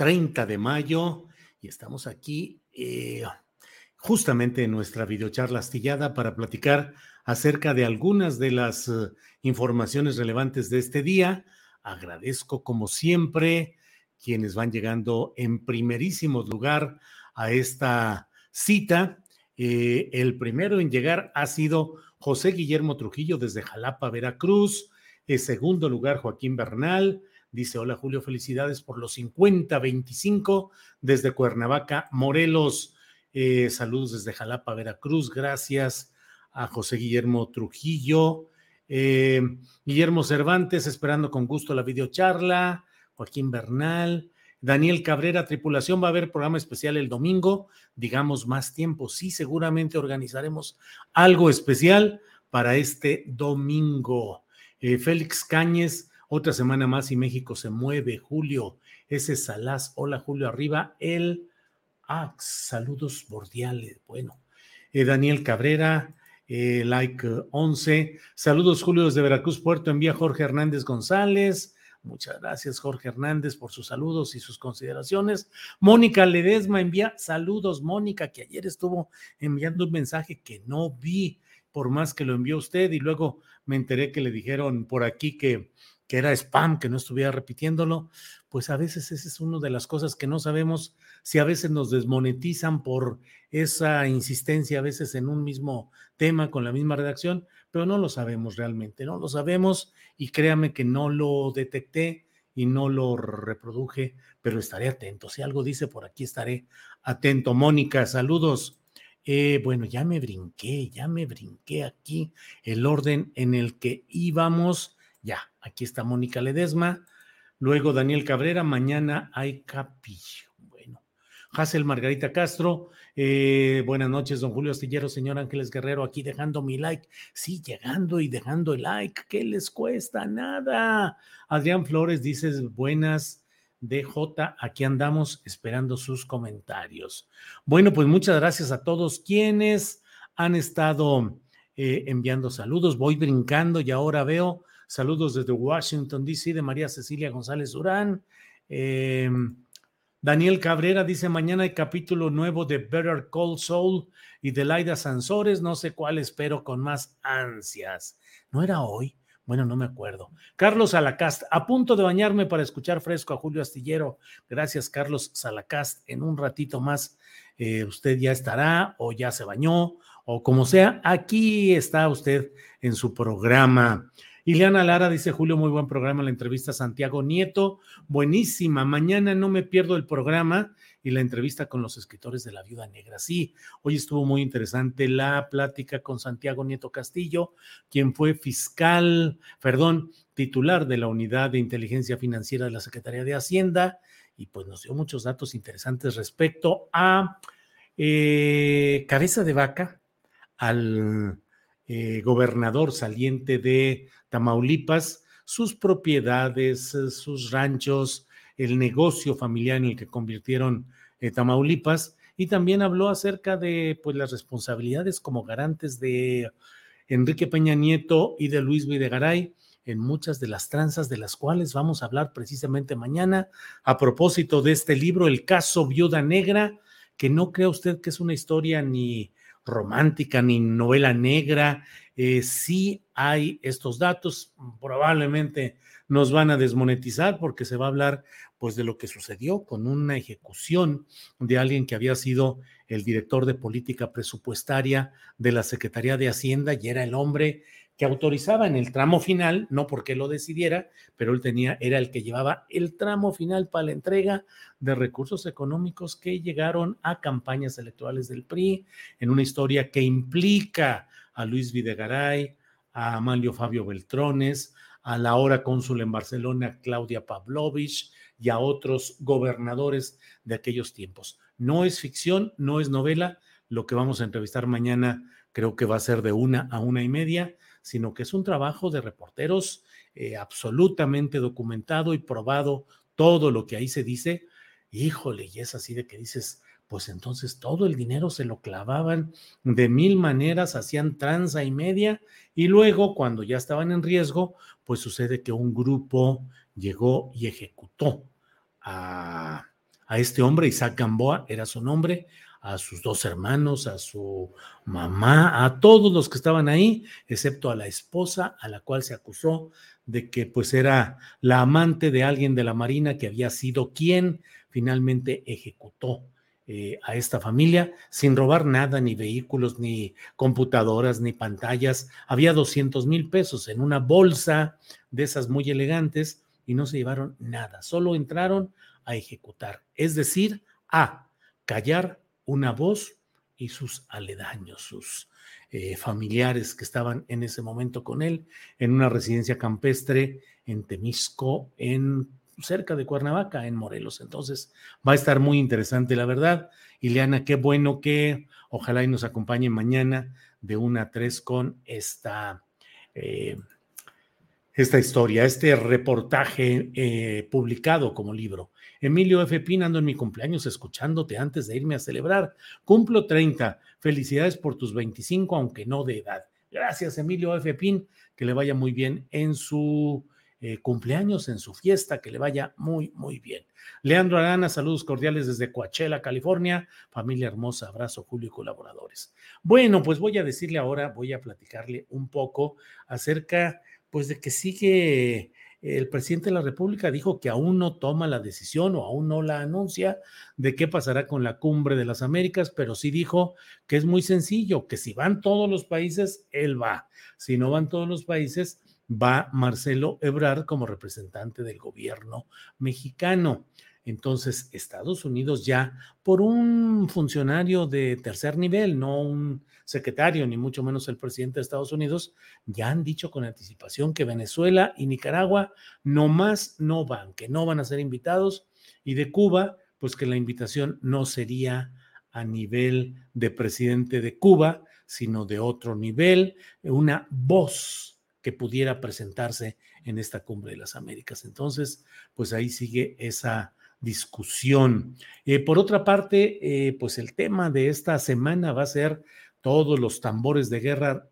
30 de mayo y estamos aquí eh, justamente en nuestra videocharla astillada para platicar acerca de algunas de las uh, informaciones relevantes de este día. Agradezco como siempre quienes van llegando en primerísimo lugar a esta cita. Eh, el primero en llegar ha sido José Guillermo Trujillo desde Jalapa, Veracruz. En segundo lugar, Joaquín Bernal. Dice, hola Julio, felicidades por los 50-25 desde Cuernavaca, Morelos. Eh, saludos desde Jalapa, Veracruz. Gracias a José Guillermo Trujillo. Eh, Guillermo Cervantes, esperando con gusto la videocharla. Joaquín Bernal. Daniel Cabrera, tripulación, va a haber programa especial el domingo, digamos más tiempo. Sí, seguramente organizaremos algo especial para este domingo. Eh, Félix Cáñez, otra semana más y México se mueve. Julio, ese Salaz. Hola, Julio, arriba. El. Ah, saludos bordiales. Bueno. Eh, Daniel Cabrera, eh, like 11. Saludos, Julio, desde Veracruz, Puerto. Envía Jorge Hernández González. Muchas gracias, Jorge Hernández, por sus saludos y sus consideraciones. Mónica Ledesma envía saludos, Mónica, que ayer estuvo enviando un mensaje que no vi, por más que lo envió usted, y luego me enteré que le dijeron por aquí que que era spam, que no estuviera repitiéndolo, pues a veces esa es una de las cosas que no sabemos si a veces nos desmonetizan por esa insistencia a veces en un mismo tema con la misma redacción, pero no lo sabemos realmente, no lo sabemos y créame que no lo detecté y no lo reproduje, pero estaré atento. Si algo dice por aquí, estaré atento. Mónica, saludos. Eh, bueno, ya me brinqué, ya me brinqué aquí el orden en el que íbamos ya, aquí está Mónica Ledesma. Luego Daniel Cabrera, mañana hay capillo. Bueno, Hazel Margarita Castro, eh, buenas noches, don Julio Astillero, señor Ángeles Guerrero, aquí dejando mi like. Sí, llegando y dejando el like, ¿qué les cuesta? Nada. Adrián Flores dice, buenas. DJ, aquí andamos esperando sus comentarios. Bueno, pues muchas gracias a todos quienes han estado eh, enviando saludos. Voy brincando y ahora veo Saludos desde Washington, D.C. de María Cecilia González Durán. Em, Daniel Cabrera dice, mañana hay capítulo nuevo de Better Call Soul y de Laida Sansores, no sé cuál espero con más ansias. ¿No era hoy? Bueno, no me acuerdo. Carlos Salacast, a punto de bañarme para escuchar fresco a Julio Astillero. Gracias, Carlos Salacast. En un ratito más eh, usted ya estará o ya se bañó o como sea. Aquí está usted en su programa. Ileana Lara dice, Julio, muy buen programa, la entrevista Santiago Nieto, buenísima, mañana no me pierdo el programa y la entrevista con los escritores de La Viuda Negra. Sí, hoy estuvo muy interesante la plática con Santiago Nieto Castillo, quien fue fiscal, perdón, titular de la Unidad de Inteligencia Financiera de la Secretaría de Hacienda y pues nos dio muchos datos interesantes respecto a eh, cabeza de vaca, al eh, gobernador saliente de Tamaulipas, sus propiedades, eh, sus ranchos, el negocio familiar en el que convirtieron eh, Tamaulipas, y también habló acerca de pues, las responsabilidades como garantes de Enrique Peña Nieto y de Luis Videgaray en muchas de las tranzas de las cuales vamos a hablar precisamente mañana a propósito de este libro, El caso Viuda Negra, que no crea usted que es una historia ni romántica ni novela negra. Eh, sí hay estos datos, probablemente nos van a desmonetizar porque se va a hablar pues de lo que sucedió con una ejecución de alguien que había sido el director de política presupuestaria de la Secretaría de Hacienda y era el hombre que autorizaba en el tramo final, no porque lo decidiera, pero él tenía, era el que llevaba el tramo final para la entrega de recursos económicos que llegaron a campañas electorales del PRI, en una historia que implica a Luis Videgaray, a Amalio Fabio Beltrones, a la ahora cónsul en Barcelona, Claudia Pavlovich, y a otros gobernadores de aquellos tiempos. No es ficción, no es novela. Lo que vamos a entrevistar mañana creo que va a ser de una a una y media sino que es un trabajo de reporteros eh, absolutamente documentado y probado todo lo que ahí se dice. Híjole, y es así de que dices, pues entonces todo el dinero se lo clavaban de mil maneras, hacían tranza y media, y luego cuando ya estaban en riesgo, pues sucede que un grupo llegó y ejecutó a, a este hombre, Isaac Gamboa era su nombre, a sus dos hermanos, a su mamá, a todos los que estaban ahí, excepto a la esposa a la cual se acusó de que pues era la amante de alguien de la Marina que había sido quien finalmente ejecutó eh, a esta familia sin robar nada, ni vehículos, ni computadoras, ni pantallas. Había 200 mil pesos en una bolsa de esas muy elegantes y no se llevaron nada, solo entraron a ejecutar, es decir, a callar una voz y sus aledaños, sus eh, familiares que estaban en ese momento con él en una residencia campestre en Temisco, en cerca de Cuernavaca, en Morelos. Entonces va a estar muy interesante, la verdad. Ileana, qué bueno que ojalá y nos acompañe mañana de una a tres con esta, eh, esta historia, este reportaje eh, publicado como libro. Emilio F. Pin, ando en mi cumpleaños escuchándote antes de irme a celebrar. Cumplo 30. Felicidades por tus 25, aunque no de edad. Gracias, Emilio F. Pin. Que le vaya muy bien en su eh, cumpleaños, en su fiesta, que le vaya muy, muy bien. Leandro Arana, saludos cordiales desde Coachella, California. Familia hermosa, abrazo, Julio y colaboradores. Bueno, pues voy a decirle ahora, voy a platicarle un poco acerca, pues, de que sigue el presidente de la República dijo que aún no toma la decisión o aún no la anuncia de qué pasará con la cumbre de las Américas, pero sí dijo que es muy sencillo, que si van todos los países, él va. Si no van todos los países, va Marcelo Ebrard como representante del gobierno mexicano. Entonces, Estados Unidos ya, por un funcionario de tercer nivel, no un secretario, ni mucho menos el presidente de Estados Unidos, ya han dicho con anticipación que Venezuela y Nicaragua no más no van, que no van a ser invitados, y de Cuba, pues que la invitación no sería a nivel de presidente de Cuba, sino de otro nivel, una voz que pudiera presentarse en esta cumbre de las Américas. Entonces, pues ahí sigue esa discusión. Eh, por otra parte, eh, pues el tema de esta semana va a ser todos los tambores de guerra,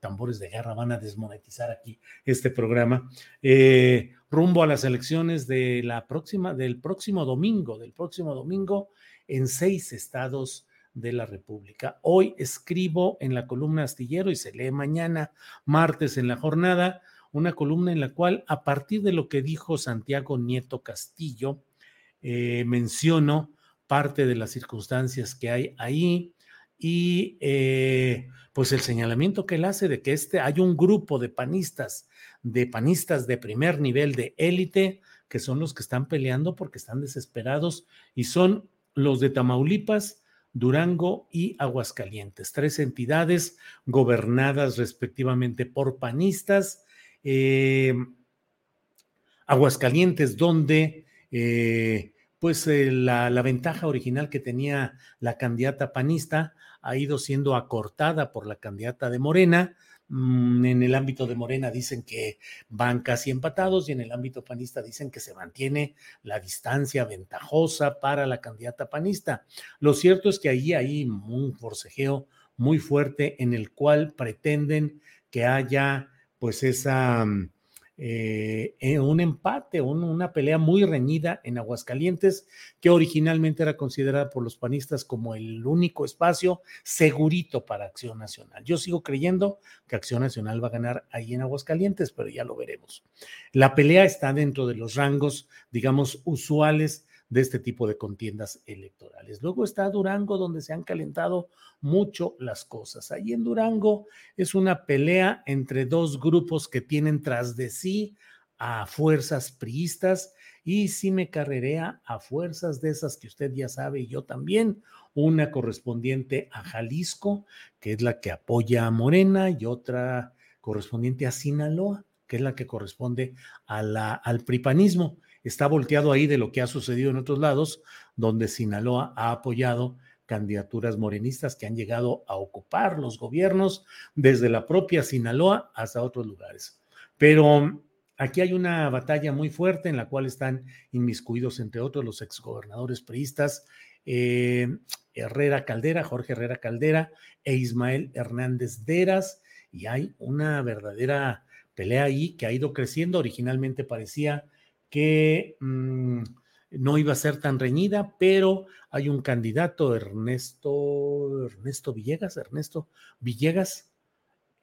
tambores de guerra van a desmonetizar aquí este programa, eh, rumbo a las elecciones de la próxima, del próximo domingo, del próximo domingo en seis estados de la República. Hoy escribo en la columna astillero y se lee mañana, martes en la jornada, una columna en la cual, a partir de lo que dijo Santiago Nieto Castillo, eh, menciono parte de las circunstancias que hay ahí, y eh, pues el señalamiento que él hace de que este hay un grupo de panistas, de panistas de primer nivel de élite, que son los que están peleando porque están desesperados y son los de Tamaulipas, Durango y Aguascalientes, tres entidades gobernadas respectivamente por panistas. Eh, Aguascalientes, donde eh, pues la, la, ventaja original que tenía la candidata panista ha ido siendo acortada por la candidata de Morena. Mm, en el ámbito de Morena dicen que van casi empatados y en el ámbito panista dicen que se mantiene la distancia ventajosa para la candidata panista. Lo cierto es que ahí hay un forcejeo muy fuerte en el cual pretenden que haya pues esa mm, eh, eh, un empate, una pelea muy reñida en Aguascalientes, que originalmente era considerada por los panistas como el único espacio segurito para Acción Nacional. Yo sigo creyendo que Acción Nacional va a ganar ahí en Aguascalientes, pero ya lo veremos. La pelea está dentro de los rangos, digamos, usuales de este tipo de contiendas electorales. Luego está Durango, donde se han calentado mucho las cosas. Ahí en Durango es una pelea entre dos grupos que tienen tras de sí a fuerzas priistas y si me carrerea a fuerzas de esas que usted ya sabe y yo también, una correspondiente a Jalisco, que es la que apoya a Morena, y otra correspondiente a Sinaloa, que es la que corresponde a la, al pripanismo está volteado ahí de lo que ha sucedido en otros lados, donde Sinaloa ha apoyado candidaturas morenistas que han llegado a ocupar los gobiernos desde la propia Sinaloa hasta otros lugares. Pero aquí hay una batalla muy fuerte en la cual están inmiscuidos, entre otros, los exgobernadores priistas eh, Herrera Caldera, Jorge Herrera Caldera e Ismael Hernández Deras, y hay una verdadera pelea ahí que ha ido creciendo. Originalmente parecía que mm, no iba a ser tan reñida, pero hay un candidato, Ernesto, Ernesto Villegas, Ernesto Villegas,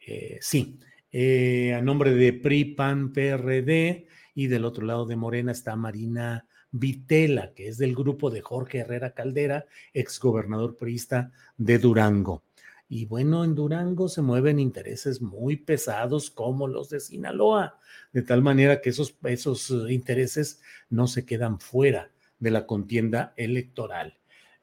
eh, sí, eh, a nombre de PRI, PAN, PRD, y del otro lado de Morena está Marina Vitela, que es del grupo de Jorge Herrera Caldera, exgobernador priista de Durango. Y bueno, en Durango se mueven intereses muy pesados como los de Sinaloa, de tal manera que esos, esos eh, intereses no se quedan fuera de la contienda electoral.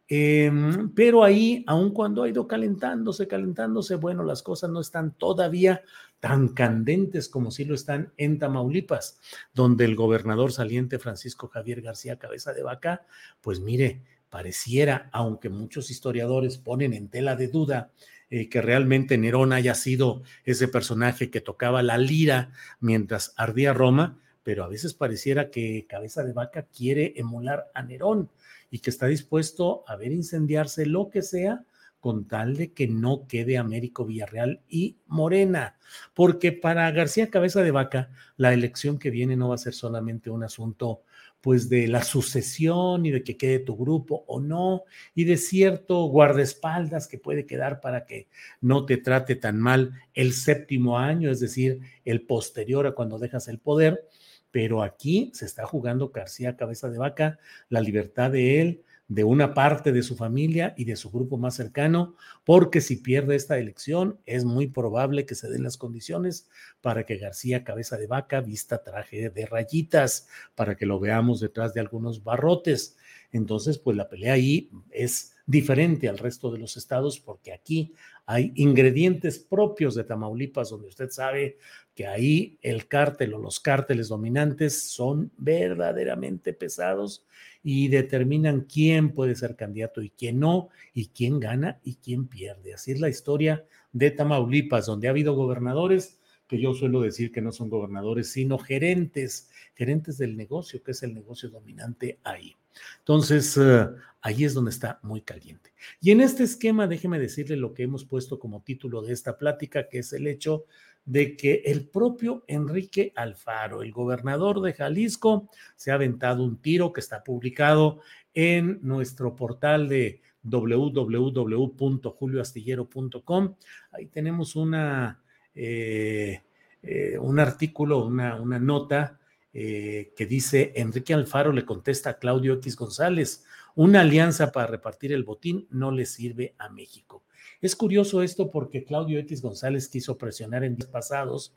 Em, pero ahí, aun cuando ha ido calentándose, calentándose, bueno, las cosas no están todavía tan candentes como sí lo están en Tamaulipas, donde el gobernador saliente Francisco Javier García Cabeza de Vaca, pues mire, pareciera, aunque muchos historiadores ponen en tela de duda eh, que realmente Nerón haya sido ese personaje que tocaba la lira mientras ardía Roma, pero a veces pareciera que Cabeza de Vaca quiere emular a Nerón y que está dispuesto a ver incendiarse lo que sea con tal de que no quede Américo Villarreal y Morena, porque para García Cabeza de Vaca la elección que viene no va a ser solamente un asunto pues de la sucesión y de que quede tu grupo o no, y de cierto guardaespaldas que puede quedar para que no te trate tan mal el séptimo año, es decir, el posterior a cuando dejas el poder, pero aquí se está jugando García Cabeza de Vaca, la libertad de él, de una parte de su familia y de su grupo más cercano, porque si pierde esta elección es muy probable que se den las condiciones para que García Cabeza de Vaca vista traje de rayitas, para que lo veamos detrás de algunos barrotes. Entonces, pues la pelea ahí es diferente al resto de los estados porque aquí hay ingredientes propios de Tamaulipas, donde usted sabe que ahí el cártel o los cárteles dominantes son verdaderamente pesados y determinan quién puede ser candidato y quién no, y quién gana y quién pierde. Así es la historia de Tamaulipas, donde ha habido gobernadores que yo suelo decir que no son gobernadores, sino gerentes, gerentes del negocio, que es el negocio dominante ahí. Entonces, eh, ahí es donde está muy caliente. Y en este esquema, déjeme decirle lo que hemos puesto como título de esta plática, que es el hecho de que el propio Enrique Alfaro, el gobernador de Jalisco, se ha aventado un tiro que está publicado en nuestro portal de www.julioastillero.com. Ahí tenemos una, eh, eh, un artículo, una, una nota eh, que dice, Enrique Alfaro le contesta a Claudio X González, una alianza para repartir el botín no le sirve a México. Es curioso esto porque Claudio X González quiso presionar en días pasados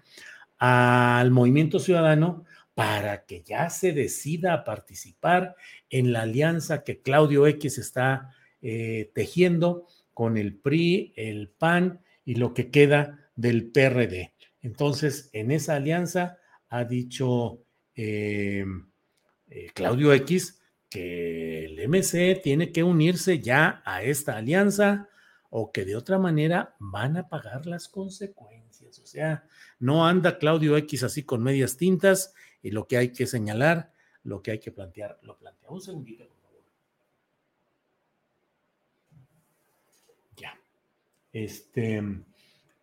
al movimiento ciudadano para que ya se decida a participar en la alianza que Claudio X está tejiendo con el PRI, el PAN y lo que queda del PRD. Entonces, en esa alianza ha dicho eh, eh, Claudio X que el MC tiene que unirse ya a esta alianza o que de otra manera van a pagar las consecuencias. O sea, no anda Claudio X así con medias tintas y lo que hay que señalar, lo que hay que plantear, lo plantea. Un segundito, por favor. Ya. Este,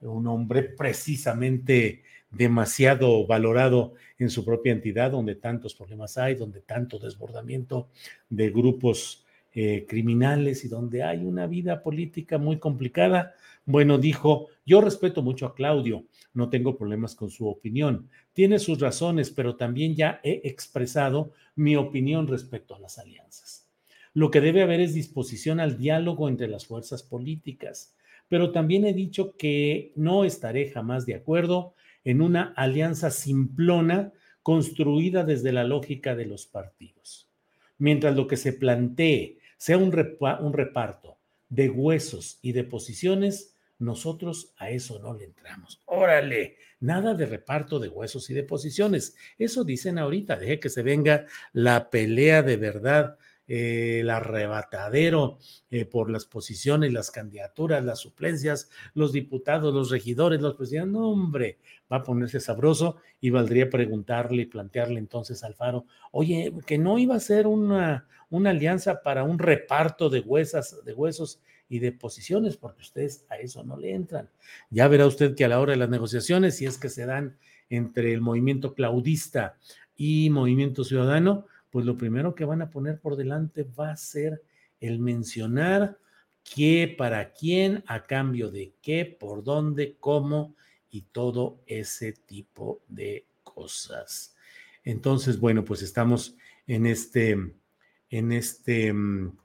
un hombre precisamente demasiado valorado en su propia entidad, donde tantos problemas hay, donde tanto desbordamiento de grupos eh, criminales y donde hay una vida política muy complicada. Bueno, dijo, yo respeto mucho a Claudio, no tengo problemas con su opinión, tiene sus razones, pero también ya he expresado mi opinión respecto a las alianzas. Lo que debe haber es disposición al diálogo entre las fuerzas políticas pero también he dicho que no estaré jamás de acuerdo en una alianza simplona construida desde la lógica de los partidos. Mientras lo que se plantee sea un, reparto de huesos y de posiciones, nosotros a eso no le entramos. Órale, nada de reparto de huesos y de posiciones. Eso dicen ahorita, deje que se venga la pelea de verdad eh, el arrebatadero eh, por las posiciones, las candidaturas, las suplencias, los diputados, los regidores, los presidentes. No, hombre, va a ponerse sabroso y valdría preguntarle y plantearle entonces al Faro, oye, que no iba a ser una, una alianza para un reparto de, huesas, de huesos y de posiciones, porque ustedes a eso no le entran. Ya verá usted que a la hora de las negociaciones, si es que se dan entre el movimiento claudista y movimiento ciudadano, pues lo primero que van a poner por delante va a ser el mencionar qué, para quién, a cambio de qué, por dónde, cómo y todo ese tipo de cosas. Entonces, bueno, pues estamos en este, en este, en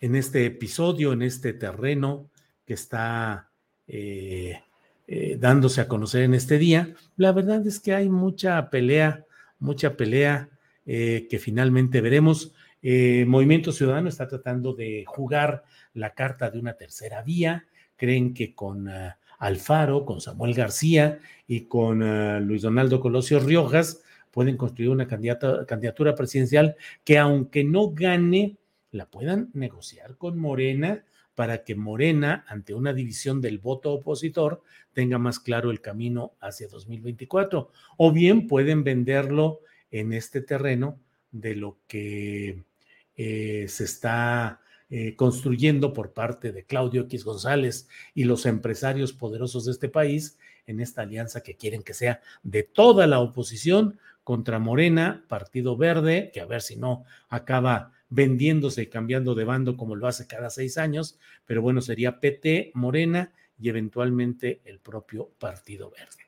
este episodio, en este terreno que está eh, eh, dándose a conocer en este día. La verdad es que hay mucha pelea, mucha pelea eh, que finalmente veremos. Eh, Movimiento Ciudadano está tratando de jugar la carta de una tercera vía. Creen que con uh, Alfaro, con Samuel García y con uh, Luis Donaldo Colosio Riojas pueden construir una candidata, candidatura presidencial que aunque no gane, la puedan negociar con Morena para que Morena, ante una división del voto opositor, tenga más claro el camino hacia 2024. O bien pueden venderlo en este terreno de lo que eh, se está eh, construyendo por parte de Claudio X González y los empresarios poderosos de este país en esta alianza que quieren que sea de toda la oposición contra Morena, Partido Verde, que a ver si no acaba vendiéndose y cambiando de bando como lo hace cada seis años, pero bueno, sería PT, Morena y eventualmente el propio Partido Verde.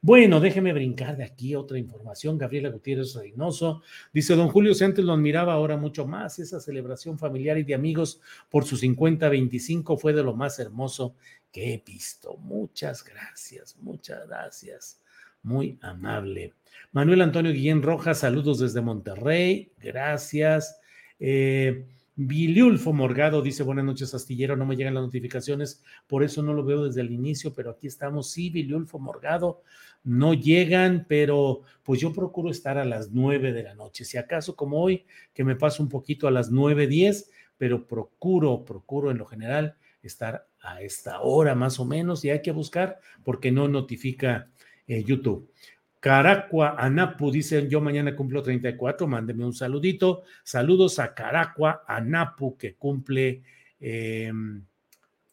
Bueno, déjeme brincar de aquí otra información. Gabriela Gutiérrez Reynoso dice: Don Julio antes lo admiraba ahora mucho más. Esa celebración familiar y de amigos por su 50-25 fue de lo más hermoso que he visto. Muchas gracias, muchas gracias. Muy amable. Manuel Antonio Guillén Rojas, saludos desde Monterrey. Gracias. Eh, Viliulfo Morgado dice: Buenas noches, Astillero. No me llegan las notificaciones, por eso no lo veo desde el inicio, pero aquí estamos. Sí, Viliulfo Morgado no llegan, pero pues yo procuro estar a las nueve de la noche. Si acaso como hoy, que me paso un poquito a las nueve, diez, pero procuro, procuro en lo general estar a esta hora más o menos y hay que buscar porque no notifica eh, YouTube. Caracua Anapu dice, yo mañana cumplo 34, mándeme un saludito. Saludos a Caracua Anapu que cumple em,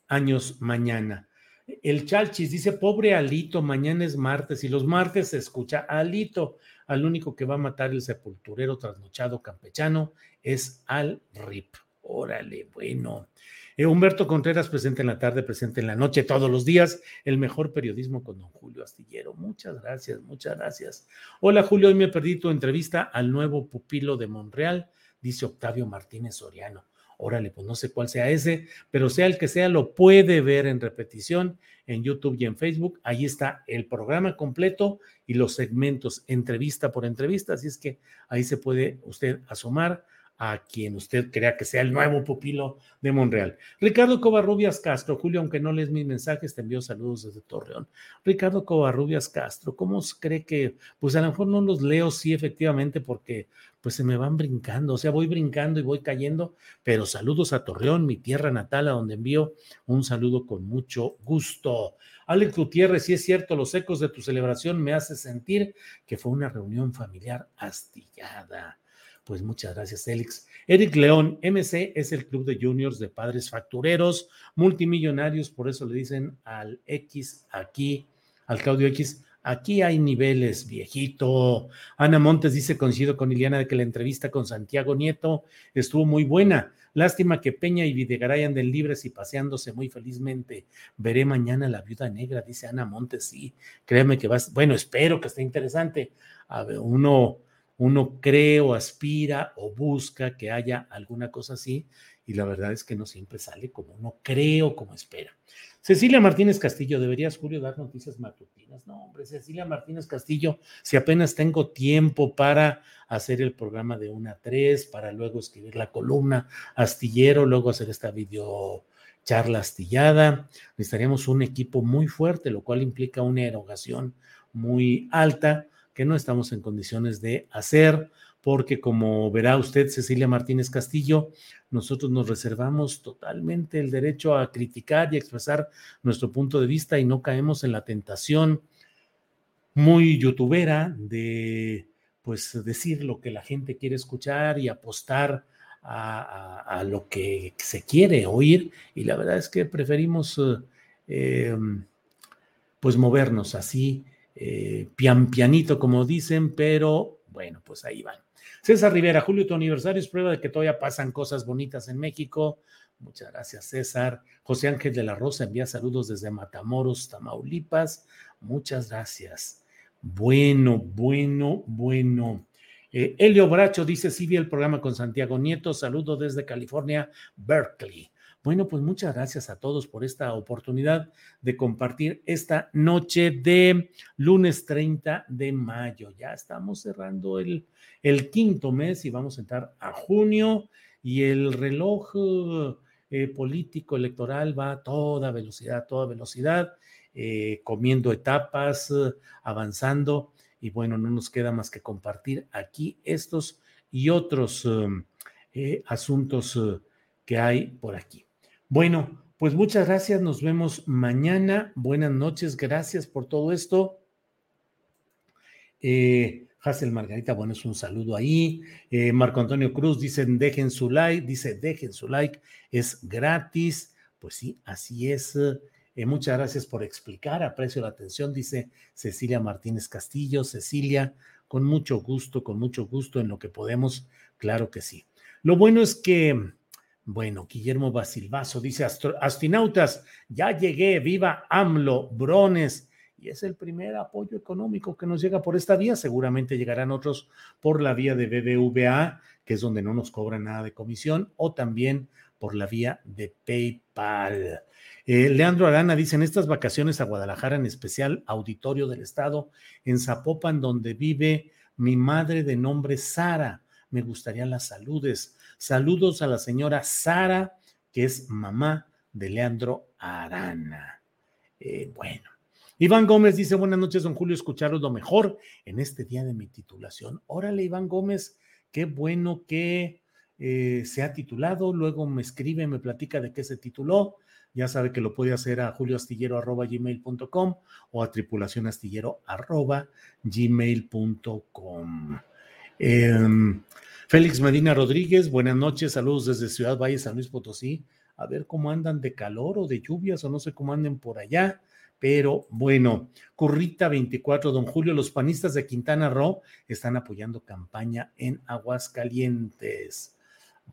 años mañana. El Chalchis dice, pobre Alito, mañana es martes y los martes se escucha Alito. Al único que va a matar el sepulturero trasnochado campechano es al RIP. Órale, bueno. Eh, Humberto Contreras, presente en la tarde, presente en la noche, todos los días. El mejor periodismo con don Julio Astillero. Muchas gracias, muchas gracias. Hola Julio, hoy me perdí tu entrevista al nuevo pupilo de Monreal, dice Octavio Martínez Soriano. Órale, pues no sé cuál sea ese, pero sea el que sea, lo puede ver en repetición en YouTube y en Facebook. Ahí está el programa completo y los segmentos entrevista por entrevista, así es que ahí se puede usted asomar a quien usted crea que sea el nuevo pupilo de Monreal. Ricardo Covarrubias Castro, Julio, aunque no lees mis mensajes, te envío saludos desde Torreón. Ricardo Covarrubias Castro, ¿cómo cree que, pues a lo mejor no los leo, sí, efectivamente, porque pues se me van brincando, o sea, voy brincando y voy cayendo, pero saludos a Torreón, mi tierra natal, a donde envío un saludo con mucho gusto. Alex Gutiérrez, si es cierto, los ecos de tu celebración me hace sentir que fue una reunión familiar astillada. Pues muchas gracias, Félix. Eric León, MC es el club de juniors de padres factureros, multimillonarios, por eso le dicen al X aquí, al Claudio X, aquí hay niveles, viejito. Ana Montes dice, coincido con Iliana de que la entrevista con Santiago Nieto estuvo muy buena. Lástima que Peña y Videgaray anden libres y paseándose muy felizmente. Veré mañana la viuda negra, dice Ana Montes. Sí, créeme que vas. Bueno, espero que esté interesante. A ver, uno uno cree o aspira o busca que haya alguna cosa así y la verdad es que no siempre sale como uno cree o como espera. Cecilia Martínez Castillo, ¿deberías, Julio, dar noticias matutinas? No, hombre, Cecilia Martínez Castillo, si apenas tengo tiempo para hacer el programa de una a tres, para luego escribir la columna astillero, luego hacer esta video charla astillada, necesitaríamos un equipo muy fuerte, lo cual implica una erogación muy alta que no estamos en condiciones de hacer, porque como verá usted, Cecilia Martínez Castillo, nosotros nos reservamos totalmente el derecho a criticar y expresar nuestro punto de vista y no caemos en la tentación muy youtubera de pues decir lo que la gente quiere escuchar y apostar a, lo que se quiere oír. Y la verdad es que preferimos eh, em, pues movernos así eh, pian pianito, como dicen, pero bueno, pues ahí van. César Rivera, Julio, tu aniversario es prueba de que todavía pasan cosas bonitas en México. Muchas gracias, César. José Ángel de la Rosa envía saludos desde Matamoros, Tamaulipas. Muchas gracias. Bueno, bueno, bueno. Eh, Elio Bracho dice, sí vi el programa con Santiago Nieto. Saludo desde California, Berkeley. Bueno, pues muchas gracias a todos por esta oportunidad de compartir esta noche de lunes 30 de mayo. Ya estamos cerrando el, quinto mes y vamos a entrar a junio y el reloj eh, político electoral va a toda velocidad, a toda velocidad, eh, comiendo etapas, avanzando y bueno, no nos queda más que compartir aquí estos y otros eh, asuntos que hay por aquí. Bueno, pues muchas gracias, nos vemos mañana. Buenas noches, gracias por todo esto. Eh, Hazel Margarita, bueno, es un saludo ahí. Eh, Marco Antonio Cruz dicen dejen su like, dice dejen su like, es gratis. Pues sí, así es. Eh, muchas gracias por explicar, aprecio la atención, dice Cecilia Martínez Castillo. Cecilia, con mucho gusto, con mucho gusto en lo que podemos, claro que sí. Lo bueno es que bueno, Guillermo Basilvaso dice, astronautas, ya llegué, viva AMLO, Brones. Y es el primer apoyo económico que nos llega por esta vía. Seguramente llegarán otros por la vía de BBVA, que es donde no nos cobran nada de comisión, o también por la vía de PayPal. Eh, Leandro Arana dice, en estas vacaciones a Guadalajara, en especial Auditorio del Estado, en Zapopan, donde vive mi madre de nombre Sara. Me gustaría las saludes. Saludos a la señora Sara, que es mamá de Leandro Arana. Eh, bueno. Iván Gómez dice, buenas noches, don Julio, escucharos lo mejor en este día de mi titulación. Órale, Iván Gómez, qué bueno que eh, se ha titulado, luego me escribe, me platica de qué se tituló. Ya sabe que lo puede hacer a julioastillero.gmail.com o a tripulacionastillero.gmail.com. Eh, Félix Medina Rodríguez, buenas noches, saludos desde Ciudad Valle, San Luis Potosí. a ver cómo andan de calor o de lluvias o no sé cómo anden por allá. Pero bueno, Currita 24, don Julio, los panistas de Quintana Roo están apoyando campaña en Aguascalientes.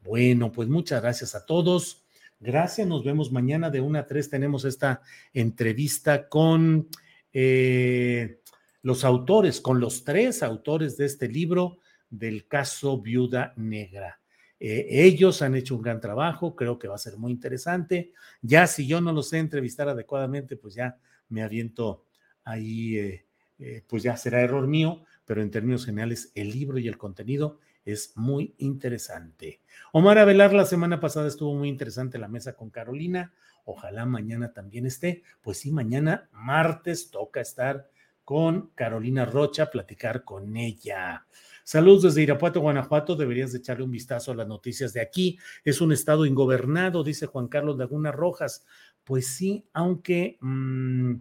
Bueno, pues muchas gracias a todos. Gracias, nos vemos mañana de 1 a 3. Tenemos esta entrevista con eh, los autores, con los tres autores de este libro del caso Viuda Negra. Eh, ellos han hecho un gran trabajo, creo que va a ser muy interesante. Ya si yo no los sé entrevistar adecuadamente, pues ya me aviento ahí, eh, eh, pues ya será error mío, pero en términos generales el libro y el contenido es muy interesante. Omar Avelar la semana pasada estuvo muy interesante la mesa con Carolina. Ojalá mañana también esté. Pues sí, mañana martes toca estar con Carolina Rocha, platicar con ella. Saludos desde Irapuato, Guanajuato. Deberías de echarle un vistazo a las noticias de aquí. Es un estado ingobernado, dice Juan Carlos Laguna Rojas. Pues sí, aunque mm,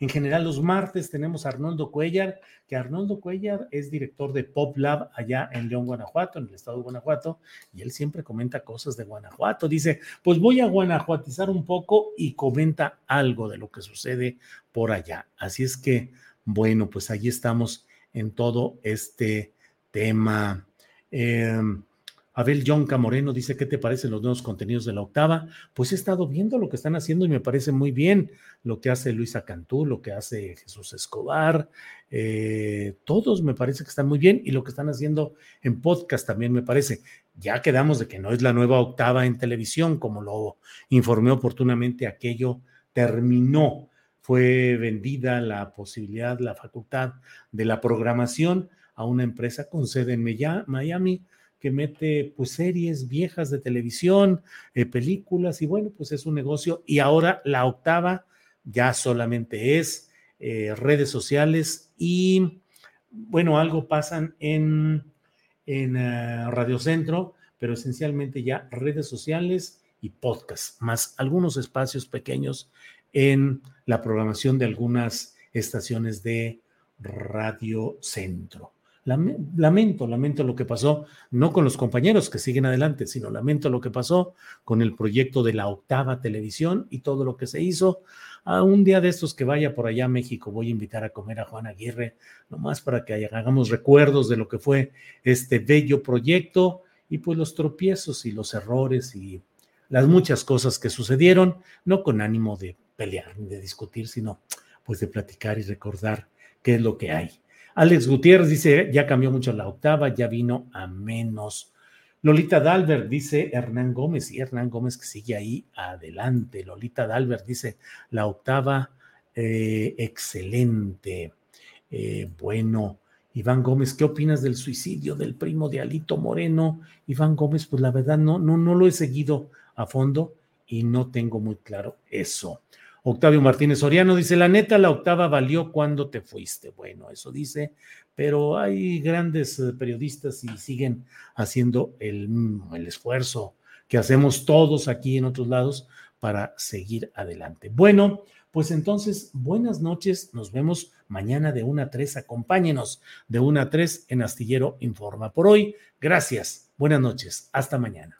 en general los martes tenemos a Arnoldo Cuellar, que Arnoldo Cuellar es director de Pop Lab allá en León, Guanajuato, en el estado de Guanajuato, y él siempre comenta cosas de Guanajuato. Dice, pues voy a guanajuatizar un poco y comenta algo de lo que sucede por allá. Así es que, bueno, pues allí estamos en todo este tema. Em, Abel Jonca Moreno dice, ¿qué te parecen los nuevos contenidos de la octava? Pues he estado viendo lo que están haciendo y me parece muy bien lo que hace Luisa Cantú, lo que hace Jesús Escobar, eh, todos me parece que están muy bien y lo que están haciendo en podcast también me parece. Ya quedamos de que no es la nueva octava en televisión, como lo informé oportunamente, aquello terminó, fue vendida la posibilidad, la facultad de la programación a una empresa con sede en Miami que mete pues series viejas de televisión, eh, películas y bueno, pues es un negocio y ahora la octava ya solamente es eh, redes sociales y bueno, algo pasan en, en uh, Radio Centro, pero esencialmente ya redes sociales y podcast, más algunos espacios pequeños en la programación de algunas estaciones de Radio Centro. Lamento, lamento lo que pasó, no con los compañeros que siguen adelante, sino lamento lo que pasó con el proyecto de la octava televisión y todo lo que se hizo. A un día de estos que vaya por allá a México, voy a invitar a comer a Juan Aguirre, nomás para que hagamos recuerdos de lo que fue este bello proyecto y pues los tropiezos y los errores y las muchas cosas que sucedieron, no con ánimo de pelear ni de discutir, sino pues de platicar y recordar qué es lo que hay. Alex Gutiérrez dice, ya cambió mucho la octava, ya vino a menos. Lolita Dalbert dice Hernán Gómez, y Hernán Gómez que sigue ahí adelante. Lolita Dalbert dice, la octava, eh, excelente. Eh, bueno, Iván Gómez, ¿qué opinas del suicidio del primo de Alito Moreno? Iván Gómez, pues la verdad no, no, no lo he seguido a fondo y no tengo muy claro eso. Octavio Martínez Soriano dice, la neta, la octava valió cuando te fuiste. Bueno, eso dice, pero hay grandes eh, periodistas y siguen haciendo el, mm, el esfuerzo que hacemos todos aquí en otros lados para seguir adelante. Bueno, pues entonces, buenas noches, nos vemos mañana de 1 a 3, acompáñenos de 1 a 3 en Astillero Informa. Por hoy, gracias, buenas noches, hasta mañana.